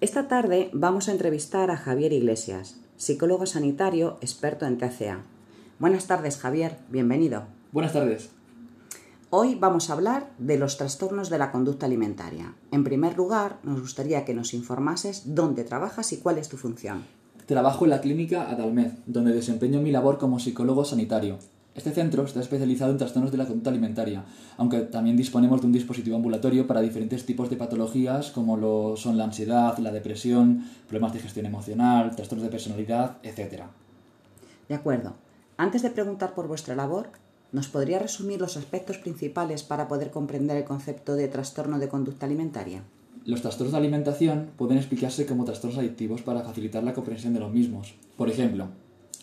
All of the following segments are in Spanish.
Esta tarde vamos a entrevistar a Javier Iglesias, psicólogo sanitario experto en TCA. Buenas tardes, Javier, bienvenido. Buenas tardes. Hoy vamos a hablar de los trastornos de la conducta alimentaria. En primer lugar, nos gustaría que nos informases dónde trabajas y cuál es tu función. Trabajo en la clínica Adalmed, donde desempeño mi labor como psicólogo sanitario. Este centro está especializado en trastornos de la conducta alimentaria, aunque también disponemos de un dispositivo ambulatorio para diferentes tipos de patologías como lo son la ansiedad, la depresión, problemas de gestión emocional, trastornos de personalidad, etc. De acuerdo. Antes de preguntar por vuestra labor, ¿nos podría resumir los aspectos principales para poder comprender el concepto de trastorno de conducta alimentaria? Los trastornos de alimentación pueden explicarse como trastornos adictivos para facilitar la comprensión de los mismos. Por ejemplo,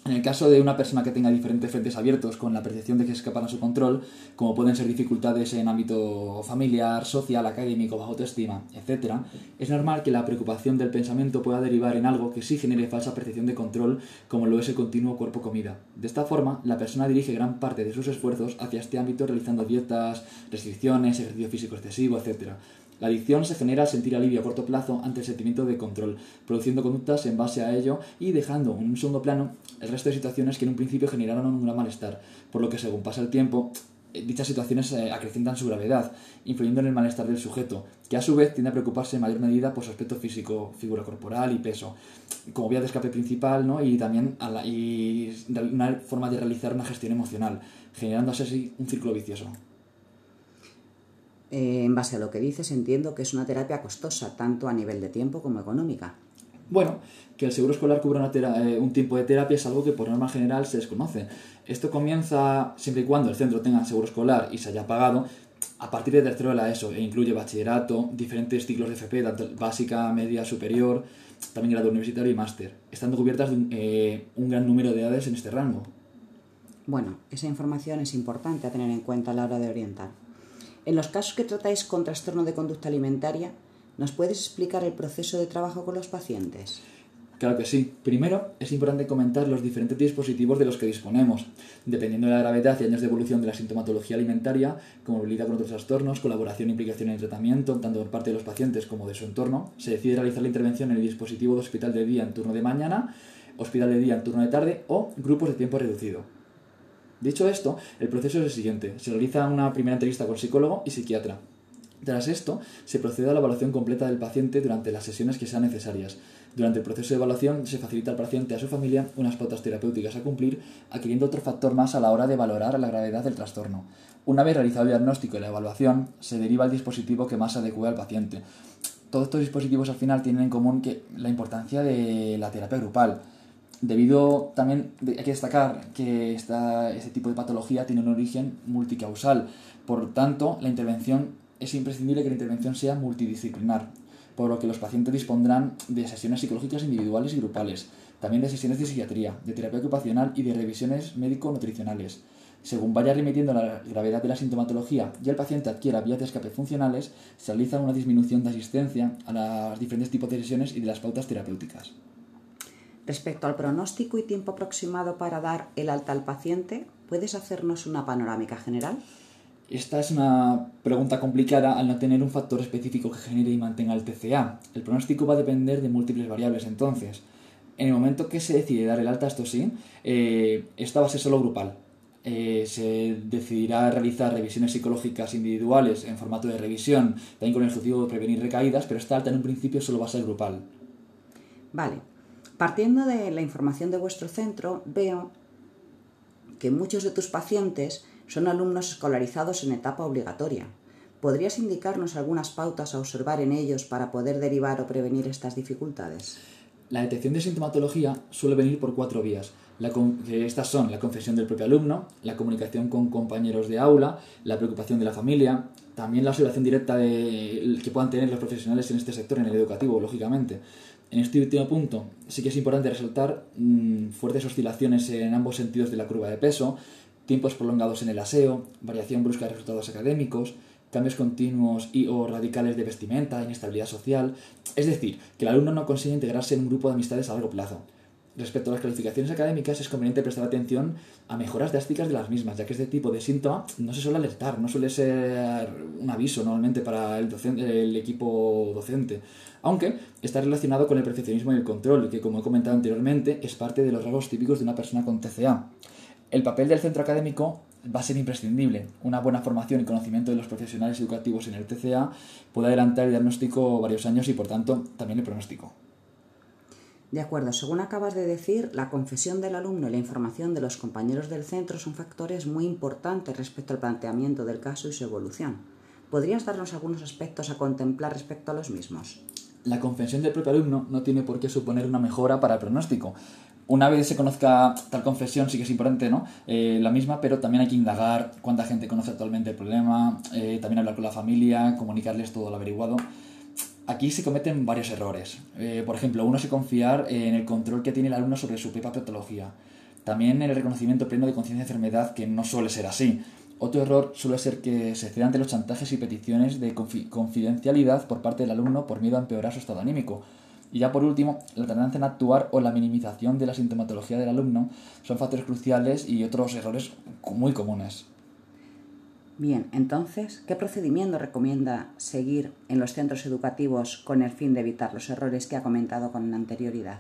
en el caso de una persona que tenga diferentes frentes abiertos con la percepción de que escapan a su control, como pueden ser dificultades en ámbito familiar, social, académico, bajo autoestima, etc., es normal que la preocupación del pensamiento pueda derivar en algo que sí genere falsa percepción de control, como lo es el continuo cuerpo-comida. De esta forma, la persona dirige gran parte de sus esfuerzos hacia este ámbito realizando dietas, restricciones, ejercicio físico excesivo, etc., la adicción se genera al sentir alivio a corto plazo ante el sentimiento de control, produciendo conductas en base a ello y dejando en un segundo plano el resto de situaciones que en un principio generaron un gran malestar, por lo que según pasa el tiempo, eh, dichas situaciones eh, acrecentan su gravedad, influyendo en el malestar del sujeto, que a su vez tiende a preocuparse en mayor medida por su aspecto físico, figura corporal y peso, como vía de escape principal ¿no? y también una forma de realizar una gestión emocional, generando así un círculo vicioso. Eh, en base a lo que dices, entiendo que es una terapia costosa, tanto a nivel de tiempo como económica. Bueno, que el seguro escolar cubra eh, un tiempo de terapia es algo que por norma general se desconoce. Esto comienza siempre y cuando el centro tenga seguro escolar y se haya pagado a partir de tercero de la ESO e incluye bachillerato, diferentes ciclos de FP, tanto básica, media, superior, también grado universitario y máster, estando cubiertas de eh, un gran número de edades en este rango. Bueno, esa información es importante a tener en cuenta a la hora de orientar. En los casos que tratáis con trastorno de conducta alimentaria, ¿nos puedes explicar el proceso de trabajo con los pacientes? Claro que sí. Primero, es importante comentar los diferentes dispositivos de los que disponemos. Dependiendo de la gravedad y años de evolución de la sintomatología alimentaria, como habilidad con otros trastornos, colaboración e implicación en el tratamiento, tanto por parte de los pacientes como de su entorno, se decide realizar la intervención en el dispositivo de hospital de día en turno de mañana, hospital de día en turno de tarde o grupos de tiempo reducido. Dicho esto, el proceso es el siguiente. Se realiza una primera entrevista con psicólogo y psiquiatra. Tras esto, se procede a la evaluación completa del paciente durante las sesiones que sean necesarias. Durante el proceso de evaluación se facilita al paciente y a su familia unas pautas terapéuticas a cumplir, adquiriendo otro factor más a la hora de valorar la gravedad del trastorno. Una vez realizado el diagnóstico y la evaluación, se deriva el dispositivo que más adecue al paciente. Todos estos dispositivos al final tienen en común que la importancia de la terapia grupal Debido también, hay que destacar que esta, este tipo de patología tiene un origen multicausal, por tanto, la intervención es imprescindible que la intervención sea multidisciplinar, por lo que los pacientes dispondrán de sesiones psicológicas individuales y grupales, también de sesiones de psiquiatría, de terapia ocupacional y de revisiones médico-nutricionales. Según vaya remitiendo la gravedad de la sintomatología y el paciente adquiera vías de escape funcionales, se realiza una disminución de asistencia a los diferentes tipos de sesiones y de las pautas terapéuticas. Respecto al pronóstico y tiempo aproximado para dar el alta al paciente, ¿puedes hacernos una panorámica general? Esta es una pregunta complicada al no tener un factor específico que genere y mantenga el TCA. El pronóstico va a depender de múltiples variables entonces. En el momento que se decide dar el alta, esto sí, eh, esta va a ser solo grupal. Eh, se decidirá realizar revisiones psicológicas individuales en formato de revisión, también con el objetivo de prevenir recaídas, pero esta alta en un principio solo va a ser grupal. Vale, Partiendo de la información de vuestro centro, veo que muchos de tus pacientes son alumnos escolarizados en etapa obligatoria. ¿Podrías indicarnos algunas pautas a observar en ellos para poder derivar o prevenir estas dificultades? La detección de sintomatología suele venir por cuatro vías. estas son la confesión del propio alumno, la comunicación con compañeros de aula, la preocupación de la familia, también la observación directa de, que puedan tener los profesionales en este sector, en el educativo, lógicamente. En este último punto, sí que es importante resaltar mm, fuertes oscilaciones en ambos sentidos de la curva de peso, tiempos prolongados en el aseo, variación brusca de resultados académicos, cambios continuos y o radicales de vestimenta, inestabilidad social. Es decir, que el alumno no consigue integrarse en un grupo de amistades a largo plazo. Respecto a las calificaciones académicas, es conveniente prestar atención a mejoras drásticas de las mismas, ya que este tipo de síntoma no se suele alertar, no suele ser un aviso normalmente para el, el equipo docente, aunque está relacionado con el perfeccionismo y el control, que como he comentado anteriormente, es parte de los rasgos típicos de una persona con TCA. El papel del centro académico va a ser imprescindible. Una buena formación y conocimiento de los profesionales educativos en el TCA puede adelantar el diagnóstico varios años y, por tanto, también el pronóstico. De acuerdo, según acabas de decir, la confesión del alumno y la información de los compañeros del centro son factores muy importantes respecto al planteamiento del caso y su evolución. ¿Podrías darnos algunos aspectos a contemplar respecto a los mismos? La confesión del propio alumno no tiene por qué suponer una mejora para el pronóstico. Una vez se conozca tal confesión, sí que es importante, ¿no? Eh, la misma, pero también hay que indagar cuánta gente conoce actualmente el problema, eh, también hablar con la familia, comunicarles todo lo averiguado aquí se cometen varios errores. Eh, por ejemplo, uno es confiar en el control que tiene el alumno sobre su propia patología. También en el reconocimiento pleno de conciencia de enfermedad, que no suele ser así. Otro error suele ser que se ceda ante los chantajes y peticiones de confidencialidad por parte del alumno por miedo a empeorar su estado anímico. Y ya por último, la tendencia en actuar o la minimización de la sintomatología del alumno son factores cruciales y otros errores muy comunes. Bien, entonces, ¿qué procedimiento recomienda seguir en los centros educativos con el fin de evitar los errores que ha comentado con anterioridad?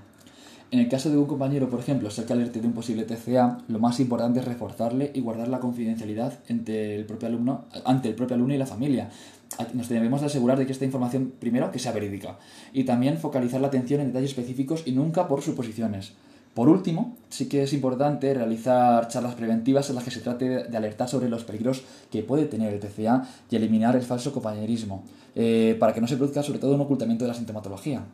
En el caso de un compañero, por ejemplo, ser que alerte de un posible TCA, lo más importante es reforzarle y guardar la confidencialidad ante el propio alumno, ante el propio alumno y la familia. Nos debemos de asegurar de que esta información, primero, que sea verídica, y también focalizar la atención en detalles específicos y nunca por suposiciones. Por último, sí que es importante realizar charlas preventivas en las que se trate de alertar sobre los peligros que puede tener el TCA y eliminar el falso compañerismo, eh, para que no se produzca sobre todo un ocultamiento de la sintomatología.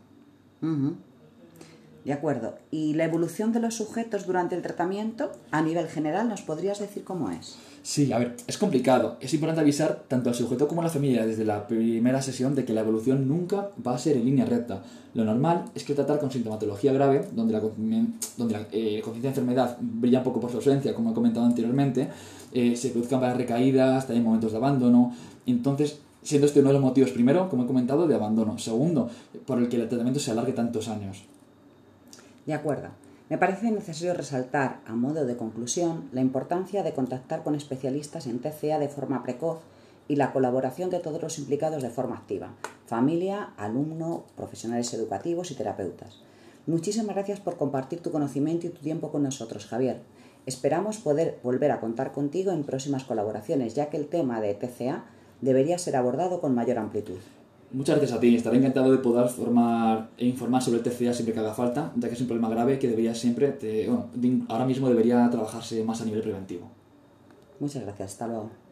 De acuerdo. ¿Y la evolución de los sujetos durante el tratamiento, a nivel general, nos podrías decir cómo es? Sí, a ver, es complicado. Es importante avisar tanto al sujeto como a la familia desde la primera sesión de que la evolución nunca va a ser en línea recta. Lo normal es que tratar con sintomatología grave, donde la, la eh, conciencia de enfermedad brilla un poco por su ausencia, como he comentado anteriormente, eh, se produzcan varias recaídas, también momentos de abandono. Entonces, siendo este uno de los motivos, primero, como he comentado, de abandono. Segundo, por el que el tratamiento se alargue tantos años. De acuerdo. Me parece necesario resaltar, a modo de conclusión, la importancia de contactar con especialistas en TCA de forma precoz y la colaboración de todos los implicados de forma activa, familia, alumno, profesionales educativos y terapeutas. Muchísimas gracias por compartir tu conocimiento y tu tiempo con nosotros, Javier. Esperamos poder volver a contar contigo en próximas colaboraciones, ya que el tema de TCA debería ser abordado con mayor amplitud. Muchas gracias a ti. Estaré encantado de poder formar e informar sobre el TCA siempre que haga falta, ya que es un problema grave que debería siempre, bueno, ahora mismo debería trabajarse más a nivel preventivo. Muchas gracias. Hasta luego.